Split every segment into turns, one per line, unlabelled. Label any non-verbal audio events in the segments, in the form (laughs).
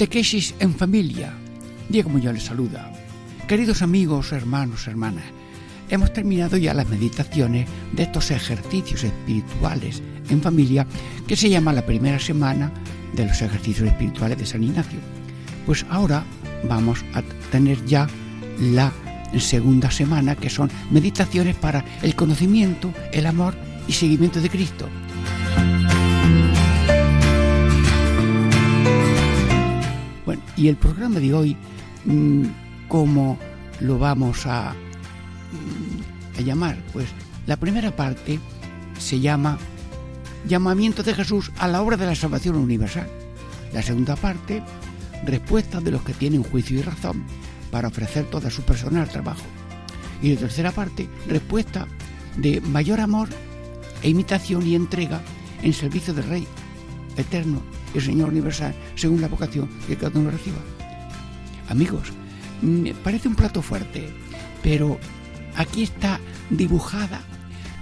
Catequesis en familia. Diego Muñoz les saluda. Queridos amigos, hermanos, hermanas, hemos terminado ya las meditaciones de estos ejercicios espirituales en familia que se llama la primera semana de los ejercicios espirituales de San Ignacio. Pues ahora vamos a tener ya la segunda semana que son meditaciones para el conocimiento, el amor y seguimiento de Cristo. Y el programa de hoy, mm, ¿cómo lo vamos a, mm, a llamar? Pues la primera parte se llama Llamamiento de Jesús a la obra de la salvación universal. La segunda parte, Respuesta de los que tienen juicio y razón para ofrecer toda su persona al trabajo. Y la tercera parte, respuesta de mayor amor e imitación y entrega en servicio del Rey eterno el Señor universal según la vocación que cada uno reciba. Amigos, me parece un plato fuerte, pero aquí está dibujada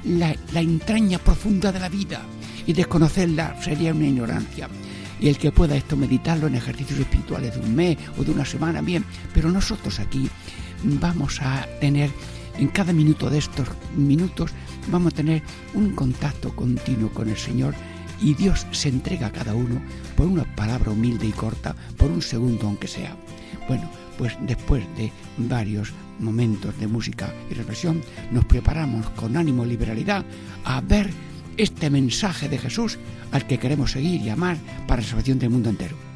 la, entraña profunda de la vida y desconocerla sería una ignorancia. Y el que pueda esto meditarlo en ejercicios espirituales de un mes o de una semana, bien, pero nosotros aquí vamos a tener en cada minuto de estos minutos, vamos a tener un contacto continuo con el Señor y Dios se entrega a cada uno por una palabra humilde y corta, por un segundo aunque sea. Bueno, pues después de varios momentos de música y reflexión, nos preparamos con ánimo y liberalidad a ver este mensaje de Jesús al que queremos seguir y amar para la salvación del mundo entero.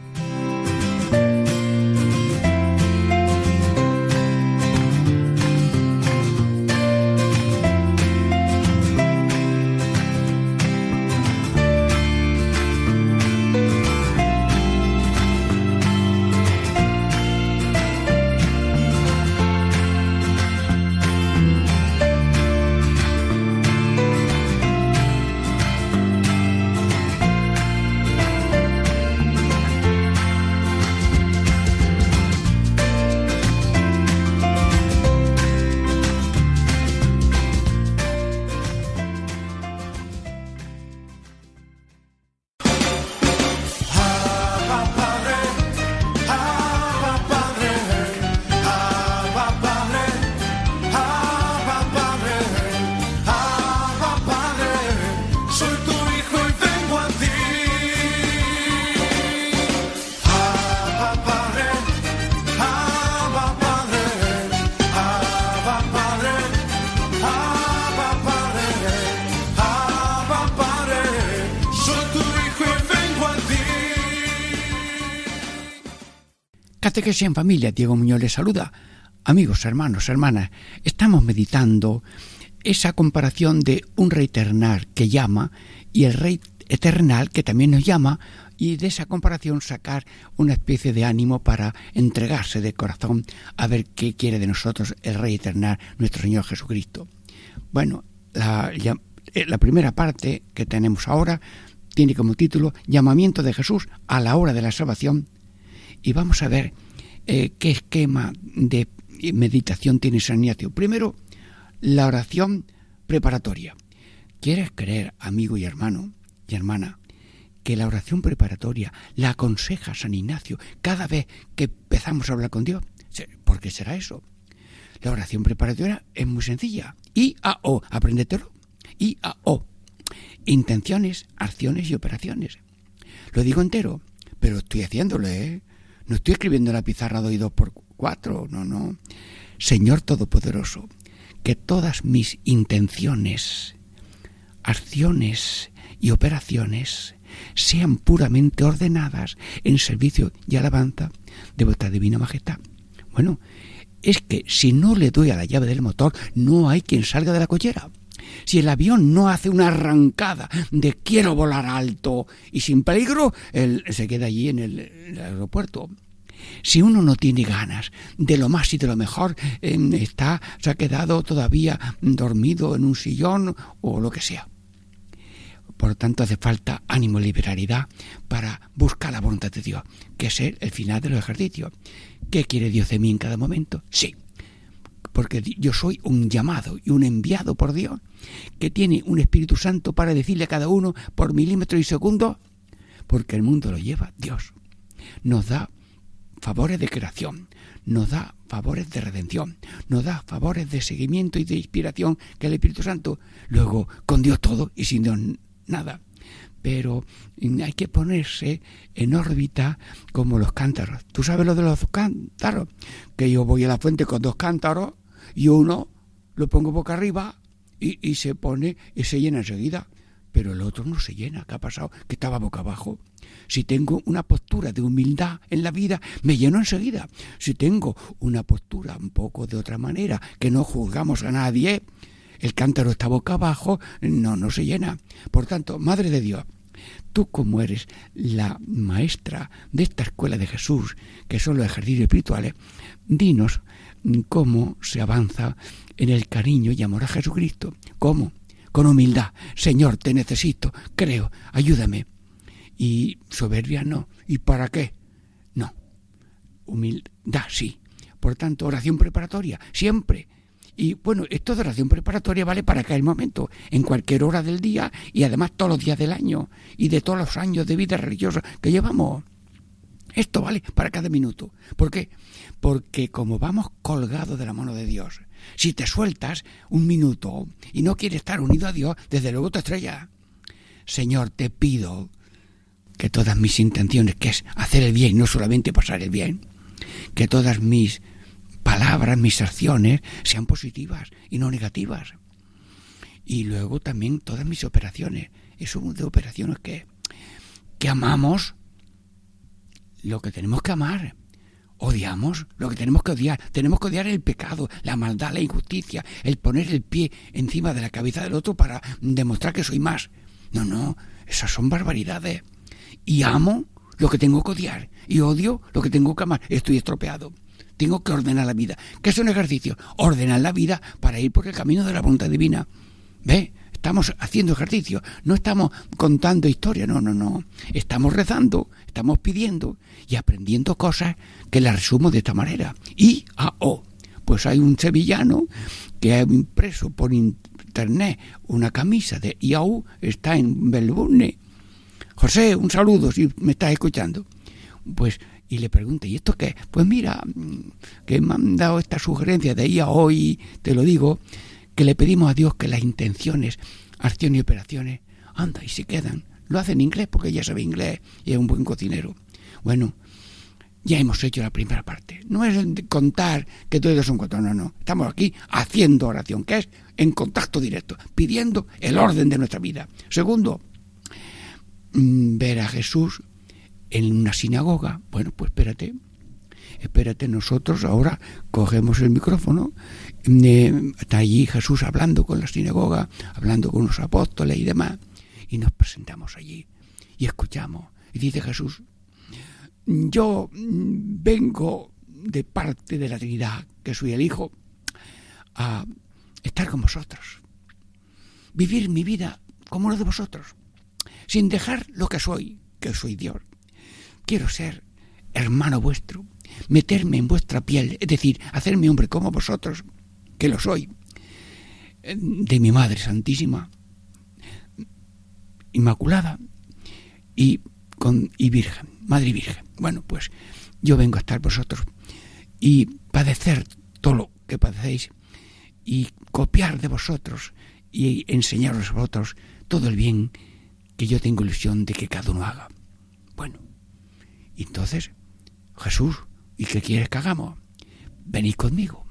Catequesis en familia, Diego Muñoz les saluda. Amigos, hermanos, hermanas, estamos meditando esa comparación de un rey eternal que llama y el rey eternal que también nos llama y de esa comparación sacar una especie de ánimo para entregarse de corazón a ver qué quiere de nosotros el rey eternal, nuestro Señor Jesucristo. Bueno, la, eh, la primera parte que tenemos ahora tiene como título Llamamiento de Jesús a la hora de la salvación y vamos a ver eh, qué esquema de meditación tiene San Ignacio. Primero, la oración preparatoria. ¿Quieres creer, amigo y hermano y hermana, que la oración preparatoria la aconseja San Ignacio cada vez que empezamos a hablar con Dios? ¿Por qué será eso? La oración preparatoria es muy sencilla. I A O, apréndetelo. I A O. Intenciones, acciones y operaciones. Lo digo entero, pero estoy haciéndolo, ¿eh? No estoy escribiendo en la pizarra doy dos por cuatro, no, no. Señor Todopoderoso, que todas mis intenciones, acciones y operaciones sean puramente ordenadas en servicio y alabanza de vuestra divina majestad. Bueno, es que si no le doy a la llave del motor, no hay quien salga de la collera. Si el avión no hace una arrancada de quiero volar alto y sin peligro, él se queda allí en el, el aeropuerto. Si uno no tiene ganas de lo más y de lo mejor, está, se ha quedado todavía dormido en un sillón o lo que sea. Por tanto, hace falta ánimo y liberalidad para buscar la voluntad de Dios, que es el final de los ejercicios. ¿Qué quiere Dios de mí en cada momento? Sí, porque yo soy un llamado y un enviado por Dios, que tiene un Espíritu Santo para decirle a cada uno por milímetro y segundo, porque el mundo lo lleva Dios. Nos da favores de creación, nos da favores de redención, nos da favores de seguimiento y de inspiración que el Espíritu Santo. Luego, con Dios todo y sin Dios nada. Pero hay que ponerse en órbita como los cántaros. ¿Tú sabes lo de los cántaros? Que yo voy a la fuente con dos cántaros y uno lo pongo boca arriba y, y se pone y se llena enseguida. Pero el otro no se llena. ¿Qué ha pasado? Que estaba boca abajo. Si tengo una postura de humildad en la vida, me lleno enseguida. Si tengo una postura un poco de otra manera, que no juzgamos a nadie, el cántaro está boca abajo, no, no se llena. Por tanto, Madre de Dios, tú como eres la maestra de esta escuela de Jesús, que son los ejercicios espirituales, dinos cómo se avanza en el cariño y amor a Jesucristo. ¿Cómo? Con humildad. Señor, te necesito, creo, ayúdame y soberbia no. ¿Y para qué? No. Humildad sí. Por tanto, oración preparatoria, siempre. Y bueno, esto de oración preparatoria vale para cada momento, en cualquier hora del día y además todos los días del año y de todos los años de vida religiosa que llevamos. Esto vale para cada minuto. ¿Por qué? Porque como vamos colgados de la mano de Dios, si te sueltas un minuto y no quieres estar unido a Dios, desde luego te estrella. Señor, te pido que todas mis intenciones, que es hacer el bien, no solamente pasar el bien, que todas mis palabras, mis acciones sean positivas y no negativas. Y luego también todas mis operaciones. Eso de operaciones que, que amamos lo que tenemos que amar. Odiamos lo que tenemos que odiar. Tenemos que odiar el pecado, la maldad, la injusticia, el poner el pie encima de la cabeza del otro para demostrar que soy más. No, no, esas son barbaridades y amo lo que tengo que odiar y odio lo que tengo que amar. Estoy estropeado. Tengo que ordenar la vida. ¿Qué es un ejercicio? Ordenar la vida para ir por el camino de la voluntad divina. ¿Ve? Estamos haciendo ejercicio, no estamos contando historia, no, no, no. Estamos rezando, estamos pidiendo y aprendiendo cosas que las resumo de esta manera. I A O. Pues hay un sevillano que ha impreso por internet una camisa de IAU, está en Melbourne José, un saludo si me estás escuchando. Pues, y le pregunté, ¿y esto qué? Pues mira, mm, que me han dado esta sugerencia de ahí a hoy, te lo digo, que le pedimos a Dios que las intenciones, acciones y operaciones, anda, y se quedan. Lo hace en inglés porque ya sabe inglés y es un buen cocinero. Bueno, ya hemos hecho la primera parte. No es contar que todos son cuatro, no, no. Estamos aquí haciendo oración, que es en contacto directo, pidiendo el orden de nuestra vida. Segundo, Mm, ver a Jesús en una sinagoga. Bueno, pues espérate, espérate, nosotros ahora cogemos el micrófono, está allí Jesús hablando con la sinagoga, hablando con los apóstoles y demás, y nos presentamos allí y escuchamos. Y dice Jesús, yo vengo de parte de la Trinidad, que soy el Hijo, a estar con vosotros, vivir mi vida como lo de vosotros sin dejar lo que soy, que soy Dios. Quiero ser hermano vuestro, meterme en vuestra piel, es decir, hacerme hombre como vosotros, que lo soy, de mi Madre Santísima, Inmaculada y, con, y Virgen, Madre y Virgen. Bueno, pues yo vengo a estar vosotros y padecer todo lo que padecéis y copiar de vosotros y enseñaros a vosotros todo el bien que yo tengo ilusión de que cada uno haga. Bueno, entonces, Jesús, ¿y qué quieres que hagamos? Venid conmigo,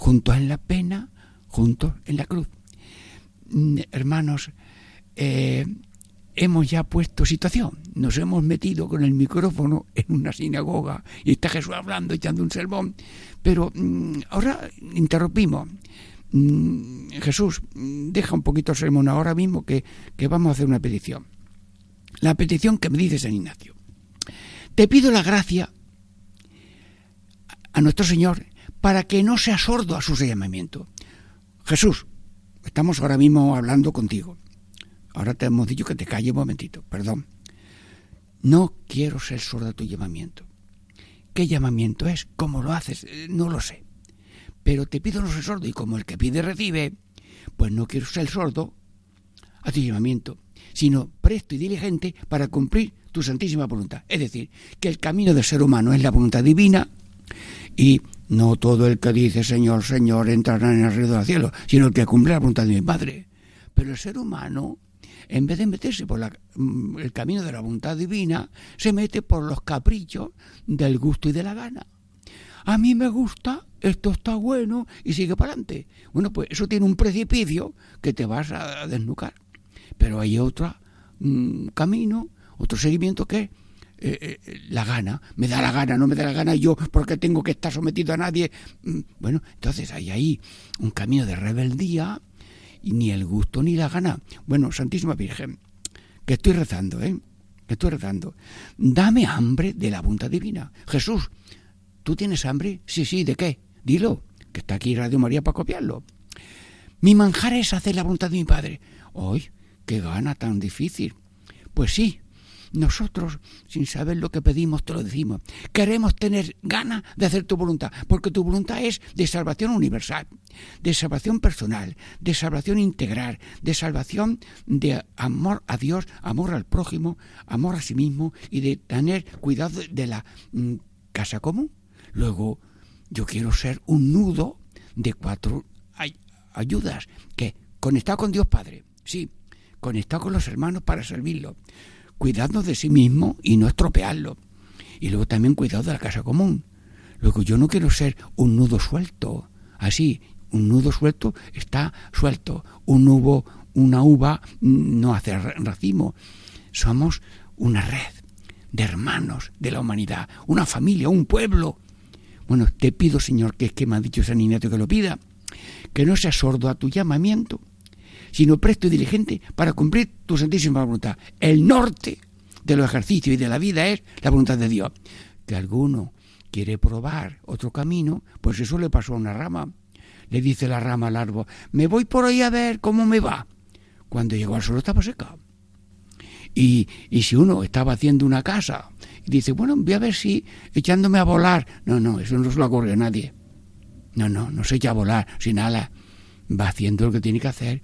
juntos en la pena, juntos en la cruz. Mm, hermanos, eh, hemos ya puesto situación, nos hemos metido con el micrófono en una sinagoga y está Jesús hablando, echando un sermón, pero mm, ahora interrumpimos. mm, Jesús, deja un poquito el sermón ahora mismo que, que vamos a hacer una petición. La petición que me dice San Ignacio. Te pido la gracia a nuestro Señor para que no sea sordo a su llamamiento. Jesús, estamos ahora mismo hablando contigo. Ahora te hemos dicho que te calle un momentito, perdón. No quiero ser sordo a tu llamamiento. ¿Qué llamamiento es? ¿Cómo lo haces? Eh, no lo sé. Pero te pido no ser sordo y como el que pide recibe, pues no quiero ser sordo a tu llamamiento, sino presto y diligente para cumplir tu santísima voluntad. Es decir, que el camino del ser humano es la voluntad divina y no todo el que dice Señor, Señor entrará en el reino del cielo, sino el que cumple la voluntad de mi Padre. Pero el ser humano, en vez de meterse por mm, el camino de la voluntad divina, se mete por los caprichos del gusto y de la gana. A mí me gusta, esto está bueno y sigue para adelante. Bueno, pues eso tiene un precipicio que te vas a desnucar. Pero hay otro mm, camino, otro seguimiento que eh, eh, la gana, me da la gana, no me da la gana yo porque tengo que estar sometido a nadie. Mm, bueno, entonces hay ahí un camino de rebeldía y ni el gusto ni la gana. Bueno, Santísima Virgen, que estoy rezando, ¿eh? Que estoy rezando. Dame hambre de la voluntad divina. Jesús, ¿tú tienes hambre? Sí, sí, ¿de qué? Dilo, que está aquí Radio María para copiarlo. Mi manjar es hacer la voluntad de mi Padre. ¡Ay, qué gana tan difícil! Pues sí, nosotros, sin saber lo que pedimos, te lo decimos. Queremos tener ganas de hacer tu voluntad, porque tu voluntad es de salvación universal, de salvación personal, de salvación integral, de salvación de amor a Dios, amor al prójimo, amor a sí mismo y de tener cuidado de la mm, casa común. Luego, yo quiero ser un nudo de cuatro ayudas, que conectado con Dios Padre, sí, conectado con los hermanos para servirlo, cuidando de sí mismo y no estropearlo. Y luego también cuidado de la casa común. Luego yo no quiero ser un nudo suelto. Así, un nudo suelto está suelto. Un nudo, una uva no hace racimo. Somos una red de hermanos de la humanidad, una familia, un pueblo. Bueno, te pido, Señor, que es que me ha dicho San Ignacio que lo pida, que no sea sordo a tu llamamiento, sino presto y diligente para cumplir tu santísima voluntad. El norte de los ejercicios y de la vida es la voluntad de Dios. Que alguno quiere probar otro camino, pues eso le pasó a una rama. Le dice la rama al árbol, me voy por ahí a ver cómo me va. Cuando llegó al suelo estaba seca. Y, y si uno estaba haciendo una casa y dice, bueno, voy a ver si echándome a volar. No, no, eso no se lo ocurre a nadie. No, no, no se echa a volar sin ala. Va haciendo lo que tiene que hacer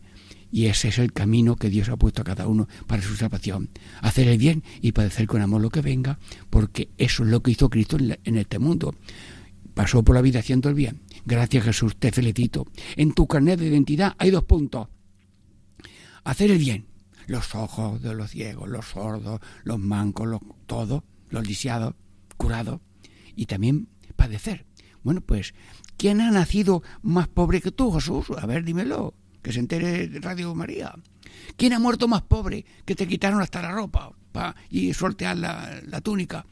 y ese es el camino que Dios ha puesto a cada uno para su salvación. Hacer el bien y padecer con amor lo que venga, porque eso es lo que hizo Cristo en, este mundo. Pasó por la vida haciendo el bien. Gracias Jesús, te felicito. En tu carnet de identidad hay dos puntos. Hacer el bien. Los ojos de los ciegos, los sordos, los mancos, los, todo, los lisiados, curados. Y también padecer. Bueno, pues, ¿quién ha nacido más pobre que tú, Jesús? A ver, dímelo que se entere Radio María. ¿Quién ha muerto más pobre que te quitaron hasta la ropa y sortear la, túnica?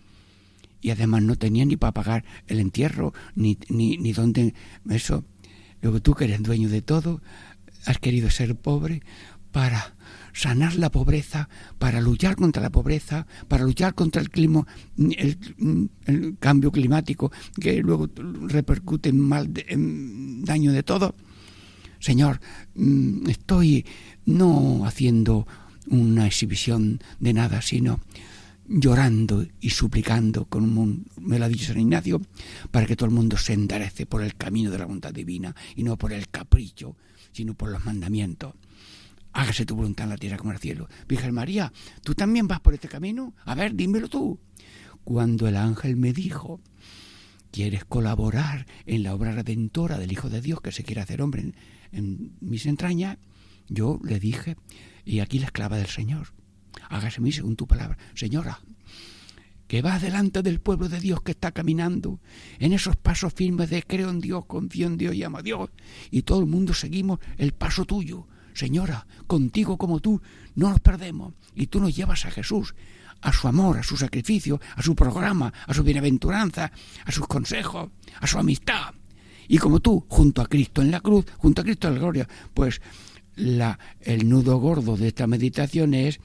Y además no tenía ni para pagar el entierro, ni, ni, ni dónde... Eso. Luego tú que eres dueño de todo, has querido ser pobre para sanar la pobreza, para luchar contra la pobreza, para luchar contra el clima, el, cambio climático que luego repercute mal, en daño de todo. Señor, mm, estoy no haciendo una exhibición de nada, sino llorando y suplicando, como me lo ha dicho San Ignacio, para que todo el mundo se enderece por el camino de la voluntad divina y no por el capricho, sino por los mandamientos. Hágase tu voluntad en la tierra como en el cielo. Virgen María, ¿tú también vas por este camino? A ver, dímelo tú. Cuando el ángel me dijo, ¿quieres colaborar en la obra redentora del Hijo de Dios que se quiere hacer hombre en mis entrañas, yo le dije, y aquí la esclava del Señor, hágase mí según tu palabra. Señora, que va delante del pueblo de Dios que está caminando en esos pasos firmes de creo en Dios, confío en Dios y amo a Dios, y todo el mundo seguimos el paso tuyo. Señora, contigo como tú no nos perdemos, y tú nos llevas a Jesús, a su amor, a su sacrificio, a su programa, a su bienaventuranza, a sus consejos, a su amistad Y como tú, junto a Cristo en la cruz, junto a Cristo en la gloria, pues el nudo gordo de esta meditación es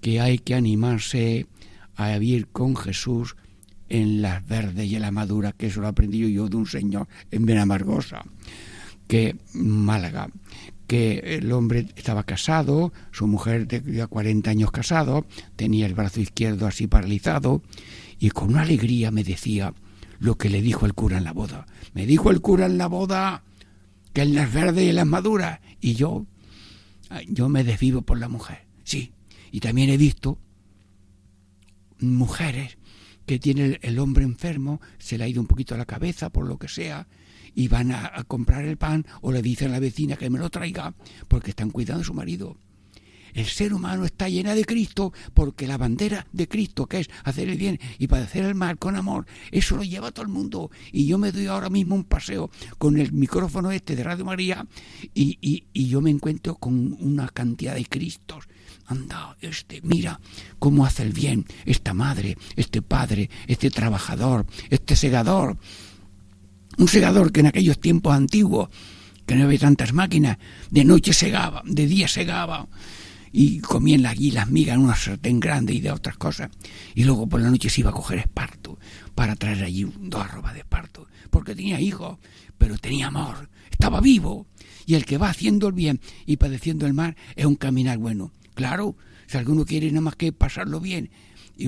que hay que animarse a vivir con Jesús en las verdes y en la madura, que eso lo aprendí yo de un señor en Benamargosa, que Málaga, que el hombre estaba casado, su mujer tenía 40 años casado, tenía el brazo izquierdo así paralizado, y con una alegría me decía lo que le dijo el cura en la boda. Me dijo el cura en la boda que en las verdes y en las maduras, y yo, yo me desvivo por la mujer, sí, y también he visto mujeres que tiene el hombre enfermo, se le ha ido un poquito a la cabeza por lo que sea, y van a, comprar el pan o le dicen a la vecina que me lo traiga porque están cuidando a su marido. El ser humano está llena de Cristo porque la bandera de Cristo, que es hacer el bien y padecer el mal con amor, eso lo lleva todo el mundo. Y yo me doy ahora mismo un paseo con el micrófono este de Radio María y, y, y yo me encuentro con una cantidad de Cristos anda, este, mira cómo hace el bien esta madre, este padre, este trabajador, este segador. Un segador que en aquellos tiempos antiguos, que no había tantas máquinas, de noche segaba, de día segaba, y comían allí las migas en una sartén grande y de otras cosas, y luego por la noche se iba a coger esparto para traer allí dos arrobas de esparto, porque tenía hijos, pero tenía amor, estaba vivo, y el que va haciendo el bien y padeciendo el mal es un caminar bueno. Claro, si alguno quiere nada más que pasarlo bien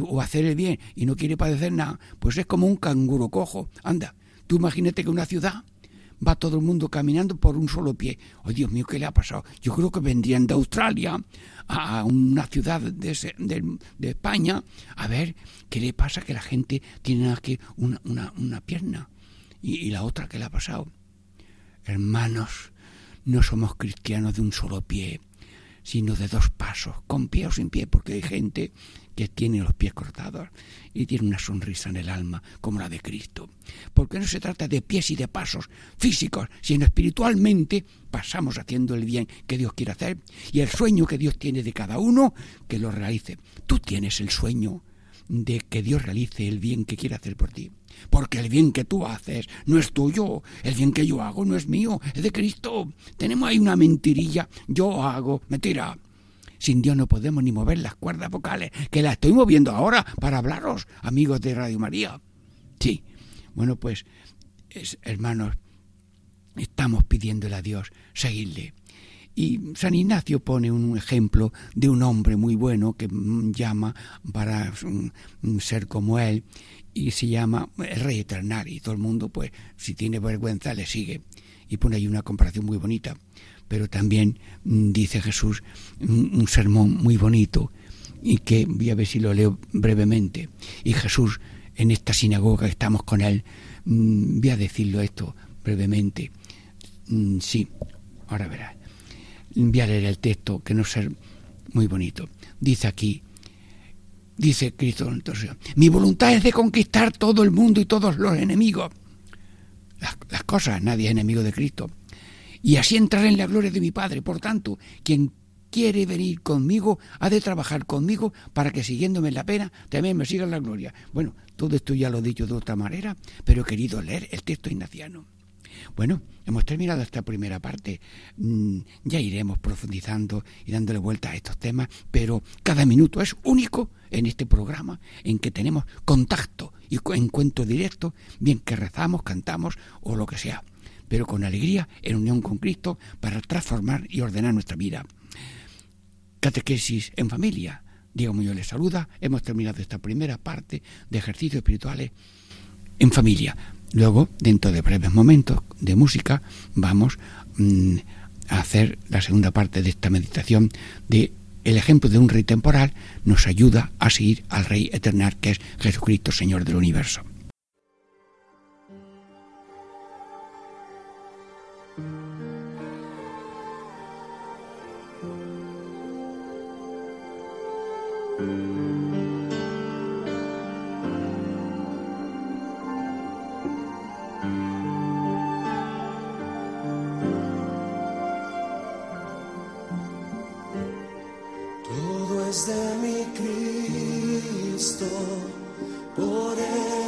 o hacer el bien y no quiere padecer nada, pues es como un canguro cojo. Anda, tú imagínate que una ciudad va todo el mundo caminando por un solo pie. Oh, Dios mío, ¿qué le ha pasado? Yo creo que vendrían de Australia a una ciudad de, de, España a ver qué le pasa que la gente tiene aquí una, una, pierna y, y la otra que le ha pasado. Hermanos, no somos cristianos de un solo pie sino de dos pasos, con pie o sin pie, porque hay gente que tiene los pies cortados y tiene una sonrisa en el alma como la de Cristo. Porque no se trata de pies y de pasos físicos, sino espiritualmente pasamos haciendo el bien que Dios quiere hacer y el sueño que Dios tiene de cada uno, que lo realice. Tú tienes el sueño de que Dios realice el bien que quiere hacer por ti porque el bien que tú haces no es tuyo, el bien que yo hago no es mío, es de Cristo. Tenemos ahí una mentirilla, yo hago, mentira. Sin Dios no podemos ni mover las cuerdas vocales, que las estoy moviendo ahora para hablaros, amigos de Radio María. Sí, bueno, pues, hermanos, estamos pidiéndole a Dios seguirle. Y San Ignacio pone un ejemplo de un hombre muy bueno que llama para ser como él y se llama el Rey Eternal y todo el mundo pues si tiene vergüenza le sigue y pone ahí una comparación muy bonita pero también mm, dice Jesús un, sermón muy bonito y que voy a ver si lo leo brevemente y Jesús en esta sinagoga estamos con él mm, voy a decirlo esto brevemente mm, sí ahora verás voy a leer el texto que no es muy bonito dice aquí dice Cristo. Entonces, mi voluntad es de conquistar todo el mundo y todos los enemigos. Las, cosas, nadie es enemigo de Cristo. Y así entrar en la gloria de mi Padre. Por tanto, quien quiere venir conmigo ha de trabajar conmigo para que siguiéndome la pena también me siga la gloria. Bueno, todo esto ya lo he dicho de otra manera, pero he querido leer el texto ignaciano. Bueno, hemos terminado esta primera parte. Mm, ya iremos profundizando y dándole vuelta a estos temas, pero cada minuto es único en este programa en que tenemos contacto y encuentro directo, bien que rezamos, cantamos o lo que sea, pero con alegría en unión con Cristo para transformar y ordenar nuestra vida. Catequesis en familia. Diego Muñoz les saluda. Hemos terminado esta primera parte de ejercicios espirituales en familia. Luego, dentro de breves momentos de música, vamos mm, a hacer la segunda parte de esta meditación de el ejemplo de un rey temporal nos ayuda a seguir al rey eterno que es Jesucristo, Señor del universo.
Por él y para él.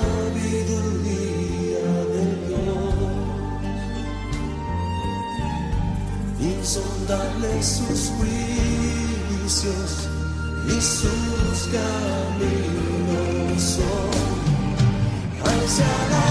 darle sus juicios y sus caminos son. Hacia la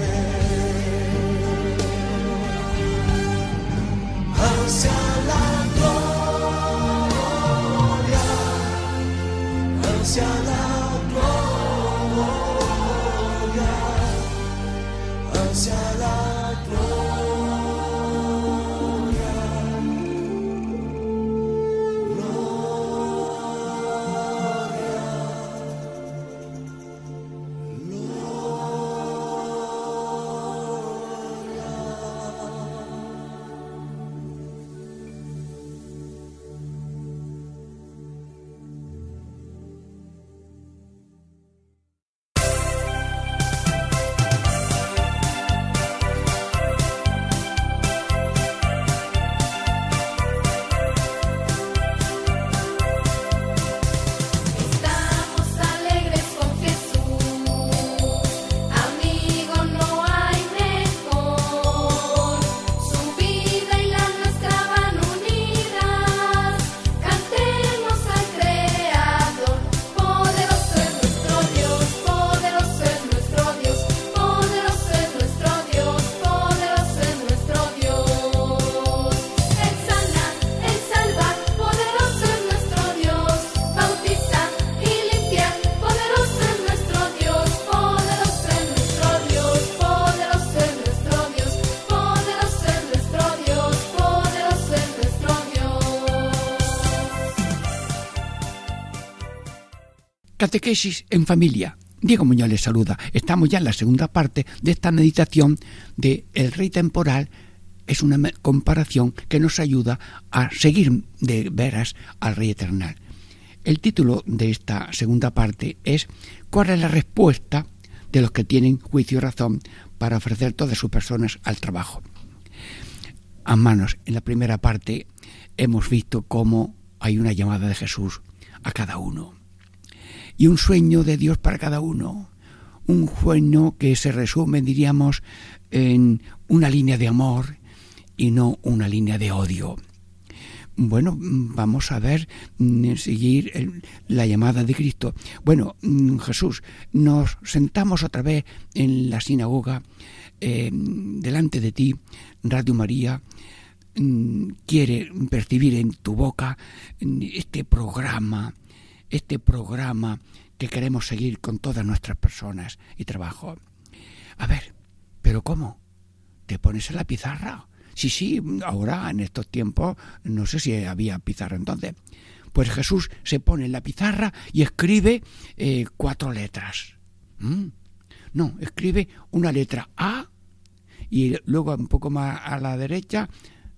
Catequesis en familia. Diego Muñoz les saluda. Estamos ya en la segunda parte de esta meditación de El Rey Temporal. Es una comparación que nos ayuda a seguir de veras al Rey Eternal. El título de esta segunda parte es ¿Cuál es la respuesta de los que tienen juicio y razón para ofrecer todas sus personas al trabajo? A manos, en la primera parte hemos visto cómo hay una llamada de Jesús a cada uno y un sueño de Dios para cada uno. Un sueño que se resume, diríamos, en una línea de amor y no una línea de odio. Bueno, vamos a ver, mm, seguir la llamada de Cristo. Bueno, mm, Jesús, nos sentamos otra vez en la sinagoga, eh, delante de ti, Radio María, mm, quiere percibir en tu boca este programa este programa que queremos seguir con todas nuestras personas y trabajo. A ver, ¿pero cómo? ¿Te pones en la pizarra? Sí, sí, ahora en estos tiempos, no sé si había pizarra entonces. Pues Jesús se pone en la pizarra y escribe eh, cuatro letras. ¿Mm? No, escribe una letra A y luego un poco más a la derecha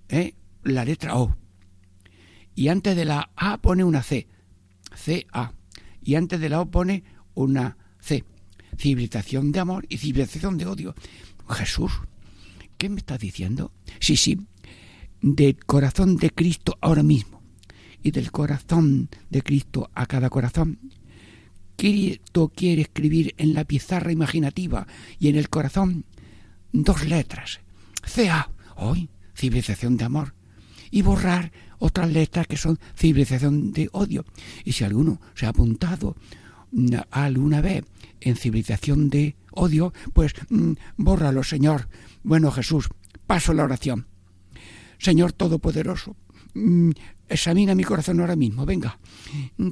eh, la letra O. Y antes de la A pone una C. CA. Y antes de la O pone una C. Civilización de amor y civilización de odio. Jesús, ¿qué me estás diciendo? Sí, sí, del corazón de Cristo ahora mismo y del corazón de Cristo a cada corazón. Cristo quiere escribir en la pizarra imaginativa y en el corazón dos letras. CA, hoy, civilización de amor. Y borrar otras letras que son civilización de odio. Y si alguno se ha apuntado alguna vez en civilización de odio, pues mm, bórralo, Señor. Bueno, Jesús, paso la oración. Señor Todopoderoso, mm, examina mi corazón ahora mismo, venga.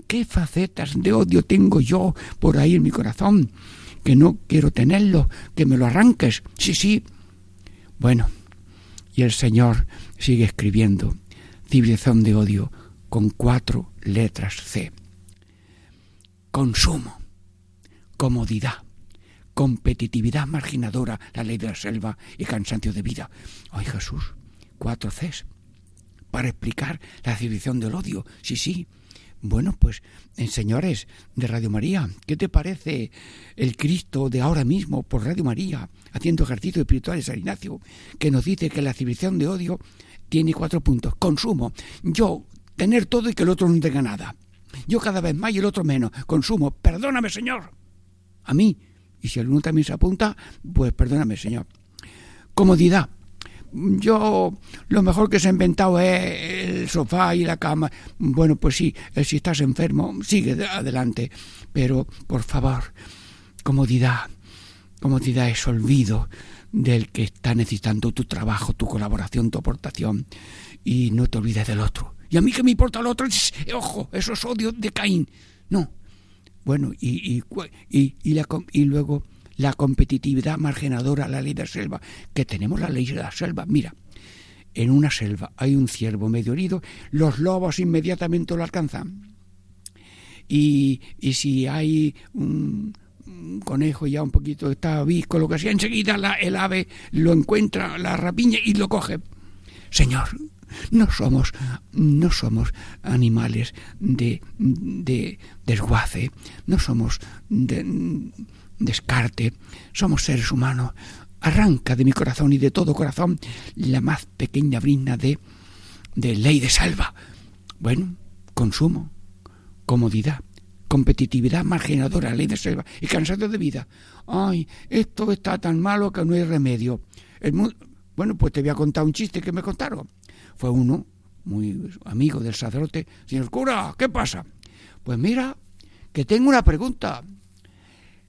¿Qué facetas de odio tengo yo por ahí en mi corazón? Que no quiero tenerlo, que me lo arranques. Sí, sí. Bueno, y el Señor sigue escribiendo civilización de odio con cuatro letras C. Consumo, comodidad, competitividad marginadora, la ley de la selva y cansancio de vida. Ay Jesús, cuatro Cs para explicar la civilización del odio. Sí, sí. Bueno, pues, eh, señores de Radio María, ¿qué te parece el Cristo de ahora mismo por Radio María, haciendo ejercicio espiritual de San Ignacio, que nos dice que la civilización de odio tiene cuatro puntos. Consumo. Yo tener todo y que el otro no tenga nada. Yo cada vez más y el otro menos. Consumo. Perdóname, Señor. A mí. Y si alguno también se apunta, pues perdóname, Señor. Comodidad. Yo lo mejor que se ha inventado es el sofá y la cama. Bueno, pues sí, eh, si estás enfermo, sigue adelante. Pero, por favor, comodidad. Comodidad es olvido del que está necesitando tu trabajo, tu colaboración, tu aportación. Y no te olvides del otro. Y a mí que me importa el otro, ojo, eso es odio de Caín. No. Bueno, y, y, y, la, y luego la competitividad marginadora, la ley de la selva, que tenemos la ley de la selva. Mira, en una selva hay un ciervo medio herido, los lobos inmediatamente lo alcanzan. Y, y si hay un conejo ya un poquito está visco, lo que sea, enseguida la, el ave lo encuentra, la rapiña y lo coge. Señor, no somos, no somos animales de, de desguace, no somos de descarte, somos seres humanos. Arranca de mi corazón y de todo corazón la más pequeña brina de, de ley de salva. Bueno, consumo, comodidad, competitividad marginadora, ley de selva y cansado de vida. Ay, esto está tan malo que no hay remedio. bueno, pues te voy a contar un chiste que me contaron. Fue uno, muy amigo del sacerdote, señor cura, ¿qué pasa? Pues mira, que tengo una pregunta.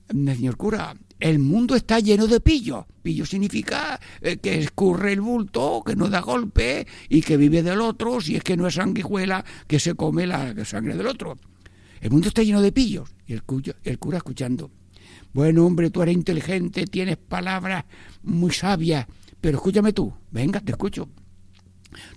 Señor cura, el mundo está lleno de pillos. Pillo significa eh, que escurre el bulto, que no da golpe y que vive del otro, si es que no es sanguijuela que se come la sangre del otro. El mundo está lleno de pillos. Y el, cura escuchando. Bueno, hombre, tú eres inteligente, tienes palabras muy sabias, pero escúchame tú. Venga, te escucho.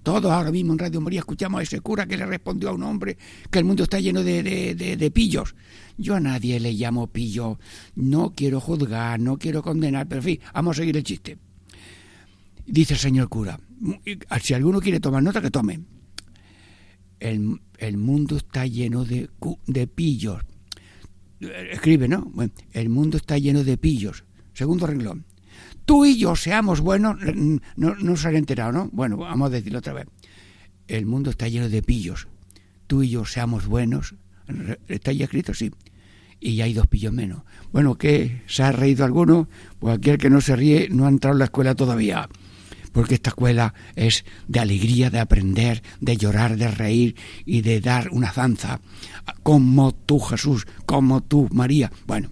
Todos ahora mismo en Radio María escuchamos a ese cura que le respondió a un hombre que el mundo está lleno de, de, de, pillos. Yo a nadie le llamo pillo. No quiero juzgar, no quiero condenar, pero en fin, vamos a seguir el chiste. Dice el señor cura, si alguno quiere tomar nota, que tome. El, mundo está lleno de, de pillos. Escribe, ¿no? Bueno, el mundo está lleno de pillos. Segundo renglón. Tú y yo seamos buenos, mm, no, no se han enterado, ¿no? Bueno, vamos a decirlo otra vez. El mundo está lleno de pillos. Tú y yo seamos buenos. ¿Está ya escrito? Sí. Y ya hay dos pillos menos. Bueno, ¿qué? ¿Se ha reído alguno? Pues aquel que no se ríe no ha entrado en la escuela todavía. Porque esta escuela es de alegría, de aprender, de llorar, de reír y de dar una danza. Como tú, Jesús, como tú, María. Bueno,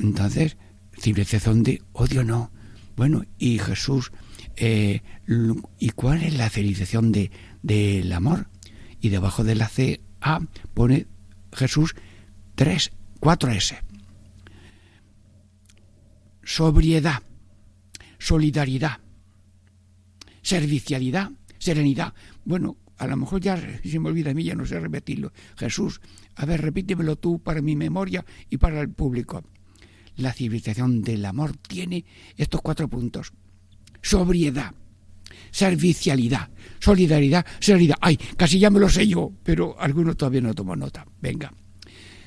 entonces, civilización de odio no. Bueno, y Jesús, eh, ¿y cuál es la civilización de, del amor? Y debajo de la C A pone Jesús tres, cuatro S. Sobriedad, solidaridad, servicialidad, serenidad. Bueno, a lo mejor ya se me olvida a mí, ya no sé repetirlo. Jesús, a ver, repítemelo tú para mi memoria y para el público. La civilización del amor tiene estos cuatro puntos. Sobriedad, servicialidad, solidaridad, serenidad. Ay, casi ya me lo sé yo, pero algunos todavía no toman nota. Venga.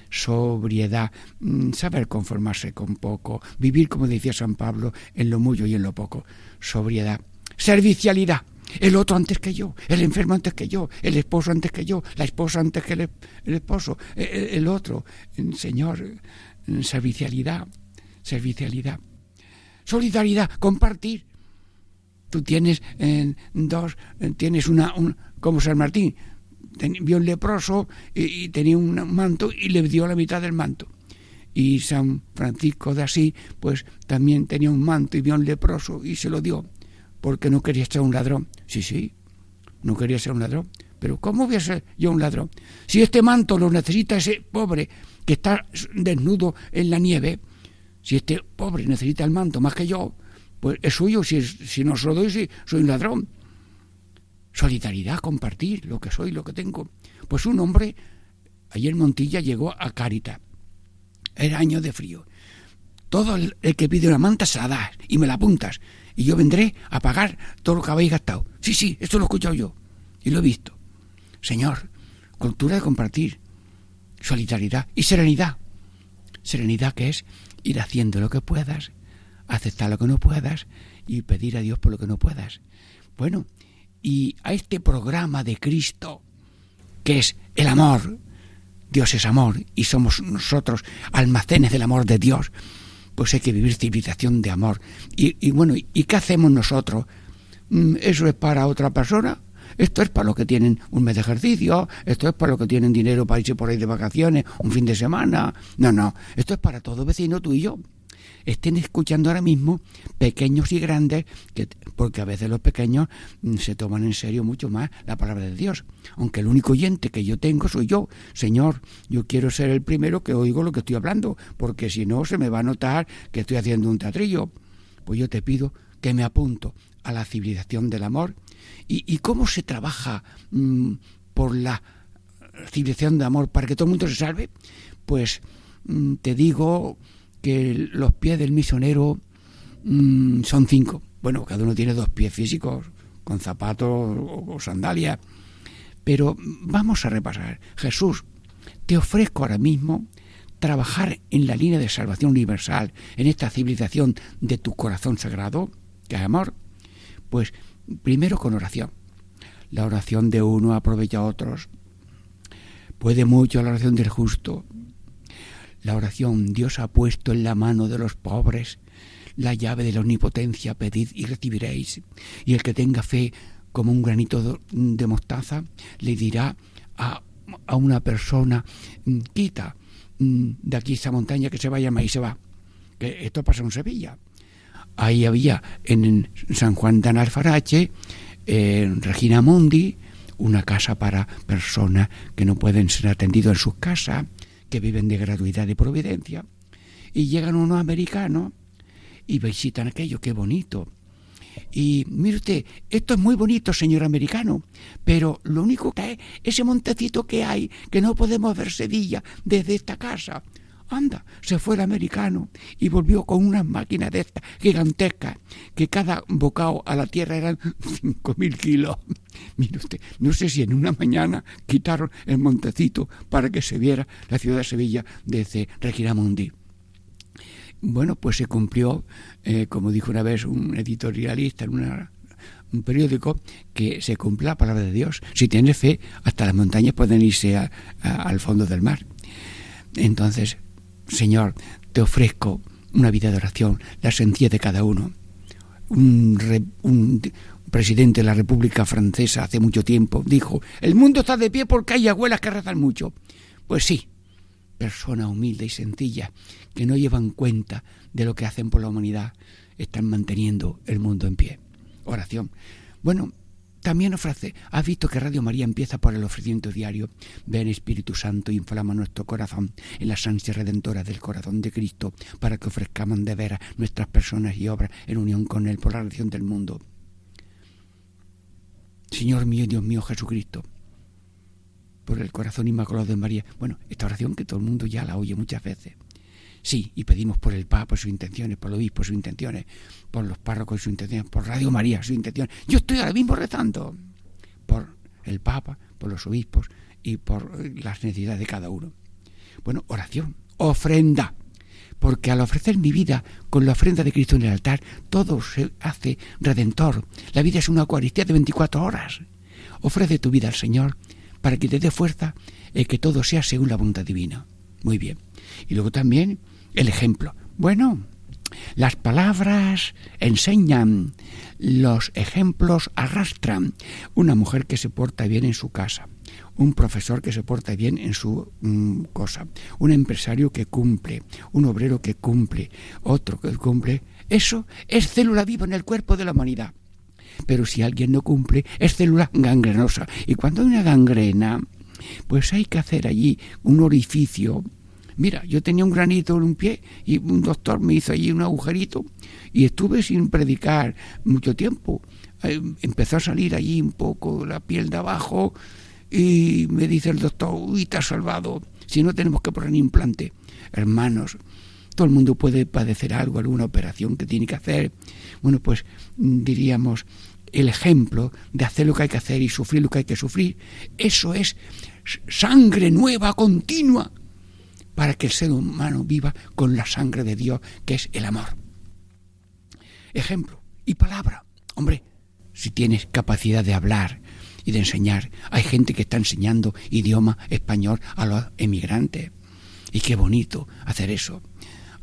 Sobriedad, mm, saber conformarse con poco, vivir, como decía San Pablo, en lo mucho y en lo poco. Sobriedad, servicialidad. El otro antes que yo, el enfermo antes que yo, el esposo antes que yo, la esposa antes que el, es- el esposo, el, otro. Señor, servicialidad, servicialidad. Solidaridad, compartir. Tú tienes eh, dos, tienes una, un, como San Martín, vio un leproso y, y tenía un manto y le dio la mitad del manto. Y San Francisco de Asís, pues también tenía un manto y vio un leproso y se lo dio, porque no quería ser un ladrón. Sí, sí, no quería ser un ladrón. Pero ¿cómo voy a ser yo un ladrón? Si este manto lo necesita ese pobre que está desnudo en la nieve, si este pobre necesita el manto más que yo, pues es suyo, si, si no se lo doy, si soy un ladrón. Solidaridad, compartir lo que soy, lo que tengo. Pues un hombre, ayer Montilla llegó a Caritas. Era año de frío. Todo el que pide una manta se la das y me la apuntas. Y yo vendré a pagar todo lo que habéis gastado. Sí, sí, esto lo he escuchado yo. Y lo he visto. Señor, cultura de compartir, solidaridad y serenidad. Serenidad que es ir haciendo lo que puedas, aceptar lo que no puedas y pedir a Dios por lo que no puedas. Bueno, y a este programa de Cristo, que es el amor, Dios es amor y somos nosotros almacenes del amor de Dios, pues hay que vivir civilización de amor. Y, y bueno, ¿y qué hacemos nosotros? Mm, ¿Eso es para otra persona? Esto es para los que tienen un mes de ejercicio, esto es para los que tienen dinero para irse por ahí de vacaciones, un fin de semana. No, no, esto es para todo vecino, tú y yo. Estén escuchando ahora mismo, pequeños y grandes, que, porque a veces los pequeños mm, se toman en serio mucho más la palabra de Dios. Aunque el único oyente que yo tengo soy yo. Señor, yo quiero ser el primero que oigo lo que estoy hablando, porque si no se me va a notar que estoy haciendo un teatrillo. Pues yo te pido que me apunto a la civilización del amor. ¿Y, y cómo se trabaja mm, por la civilización de amor para que todo el mundo se salve? Pues mm, te digo que los pies del misionero mm, son cinco. Bueno, cada uno tiene dos pies físicos, con zapatos o, o sandalias. Pero vamos a repasar. Jesús, te ofrezco ahora mismo trabajar en la línea de salvación universal, en esta civilización de tu corazón sagrado, que es amor. Pues primero con oración. La oración de uno aprovecha a otros. Puede mucho la oración del justo. La oración Dios ha puesto en la mano de los pobres la llave de la omnipotencia, pedid y recibiréis. Y el que tenga fe como un granito de mostaza le dirá a, a una persona, "Mm, quita mm, de aquí esa montaña que se vaya y se va. Que esto pasa en Sevilla. Ahí había en San Juan de Analfarache, en Regina Mundi, una casa para personas que no pueden ser atendidos en sus casas, que viven de gratuidad y providencia. Y llegan unos americanos y visitan aquello, qué bonito. Y mire usted, esto es muy bonito, señor americano, pero lo único que es ese montecito que hay, que no podemos ver Sevilla desde esta casa. Anda, se fue el americano y volvió con unas máquinas de estas gigantescas, que cada bocado a la tierra eran (laughs) cinco mil kilos. Mire usted, no sé si en una mañana quitaron el montecito para que se viera la ciudad de Sevilla desde Regiramundi. Bueno, pues se cumplió, eh, como dijo una vez un editorialista en un periódico, que se cumple la palabra de Dios. Si tienes fe, hasta las montañas pueden irse al fondo del mar. Entonces, Señor, te ofrezco una vida de oración, la sencillez de cada uno. Un, un presidente de la República Francesa hace mucho tiempo dijo, el mundo está de pie porque hay abuelas que rezan mucho. Pues sí, personas humildes y sencillas que no llevan cuenta de lo que hacen por la humanidad están manteniendo el mundo en pie. Oración. Bueno, también ofrece, has visto que Radio María empieza por el ofrecimiento diario. Ven Espíritu Santo, inflama nuestro corazón en las ansias redentoras del corazón de Cristo para que ofrezcamos de veras nuestras personas y obras en unión con Él por la redención del mundo. Señor mío, Dios mío, Jesucristo, por el corazón inmaculado de María. Bueno, esta oración que todo el mundo ya la oye muchas veces. Sí, y pedimos por el Papa sus intenciones, por el obispo sus intenciones, por los párrocos sus intenciones, por Radio María sus intenciones. Yo estoy ahora mismo rezando por el Papa, por los obispos y por eh, las necesidades de cada uno. Bueno, oración, ofrenda. Porque al ofrecer mi vida con la ofrenda de Cristo en el altar, todo se hace redentor. La vida es una Eucaristía de 24 horas. Ofrece tu vida al Señor para que te dé fuerza y que todo sea según la voluntad divina. Muy bien. Y luego también el ejemplo. Bueno, las palabras enseñan, los ejemplos arrastran. Una mujer que se porta bien en su casa, un profesor que se porta bien en su mm, cosa, un empresario que cumple, un obrero que cumple, otro que cumple. Eso es célula viva en el cuerpo de la humanidad. Pero si alguien no cumple, es célula gangrenosa. Y cuando hay una gangrena, pues hay que hacer allí un orificio. Mira, yo tenía un granito en un pie y un doctor me hizo allí un agujerito y estuve sin predicar mucho tiempo. Eh, Empezó a salir allí un poco la piel de abajo y me dice el doctor, uy, te has salvado, si no tenemos que poner implante. Hermanos, todo el mundo puede padecer algo, alguna operación que tiene que hacer. Bueno, pues mm, diríamos el ejemplo de hacer lo que hay que hacer y sufrir lo que hay que sufrir. Eso es sangre nueva, continua, para que el ser humano viva con la sangre de Dios, que es el amor. Ejemplo y palabra. Hombre, si tienes capacidad de hablar y de enseñar, hay gente que está enseñando idioma español a los emigrantes. Y qué bonito hacer eso.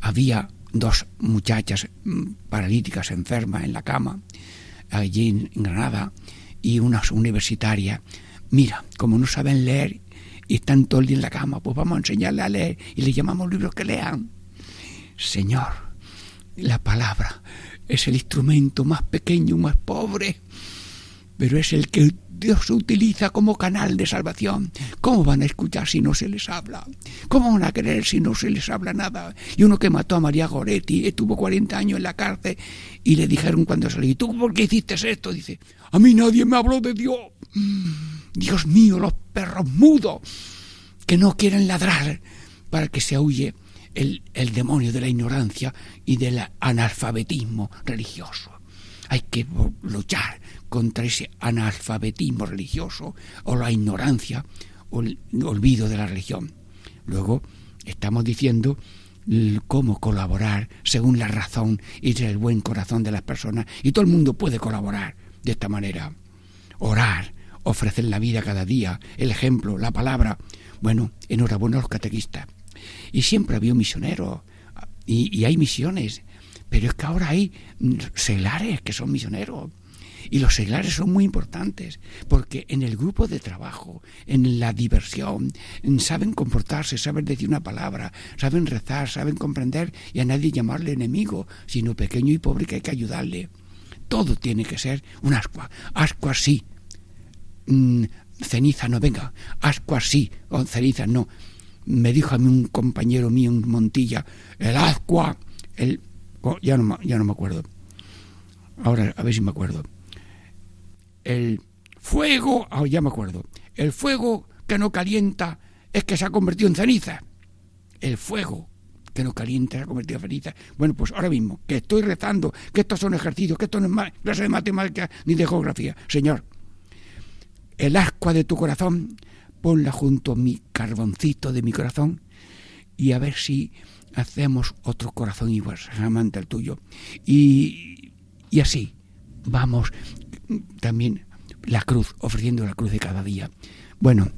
Había dos muchachas mm, paralíticas enfermas en la cama, allí en Granada, y una universitaria. Mira, como no saben leer y están todo el día en la cama, pues vamos a enseñarles a leer y les llamamos libros que lean. Señor, la palabra es el instrumento más pequeño, más pobre, pero es el que Dios utiliza como canal de salvación. ¿Cómo van a escuchar si no se les habla? ¿Cómo van a creer si no se les habla nada? Y uno que mató a María Goretti, estuvo 40 años en la cárcel y le dijeron cuando salió, ¿y tú por qué hiciste esto? Dice, a mí nadie me habló de Dios. Dios mío, los perros mudos que no quieren ladrar para que se aúlle el, el demonio de la ignorancia y del analfabetismo religioso. Hay que luchar contra ese analfabetismo religioso o la ignorancia o el olvido de la religión. Luego estamos diciendo cómo colaborar según la razón y el buen corazón de las personas y todo el mundo puede colaborar de esta manera. Orar, ofrecer la vida cada día, el ejemplo, la palabra. Bueno, enhorabuena a los catequistas. Y siempre había misioneros y, y hay misiones, pero es que ahora hay seglares que son misioneros. Y los seglares son muy importantes porque en el grupo de trabajo, en la diversión, saben comportarse, saben decir una palabra, saben rezar, saben comprender y a nadie llamarle enemigo, sino pequeño y pobre que hay que ayudarle. Todo tiene que ser un ascua. Ascua sí. Mm, ceniza no, venga. Ascua sí. O ceniza no. Me dijo a mí un compañero mío en Montilla, el ascua, el, ya no, ya no me acuerdo ahora a ver si me acuerdo. El fuego, ah, ya me acuerdo. El fuego que no calienta es que se ha convertido en ceniza. El fuego que no calienta se ha convertido en ceniza. Bueno, pues ahora mismo, que estoy rezando, que estos son ejercicios, que esto no es clase de matemáticas ni de geografía. Señor, el ascua de tu corazón, ponla junto a mi carboncito de mi corazón y a ver si hacemos otro corazón igual, amante al tuyo. Y, y así vamos también la cruz, ofreciendo la cruz de cada día. Bueno,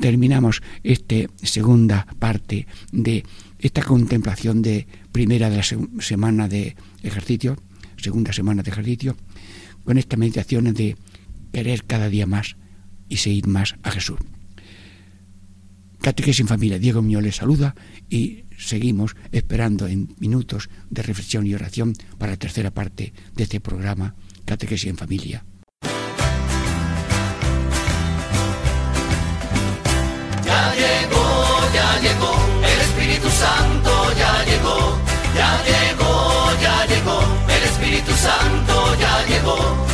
terminamos esta segunda parte de esta contemplación de primera de la semana de ejercicio, segunda semana de ejercicio, con esta meditación de querer cada día más y seguir más a Jesús. Catequesis en familia, Diego les saluda y seguimos esperando en minutos de reflexión y oración para la tercera parte de este programa, Catequesis en familia.
Ya llegó, ya llegó, el Espíritu Santo ya llegó, ya llegó, ya llegó, el Espíritu Santo ya llegó.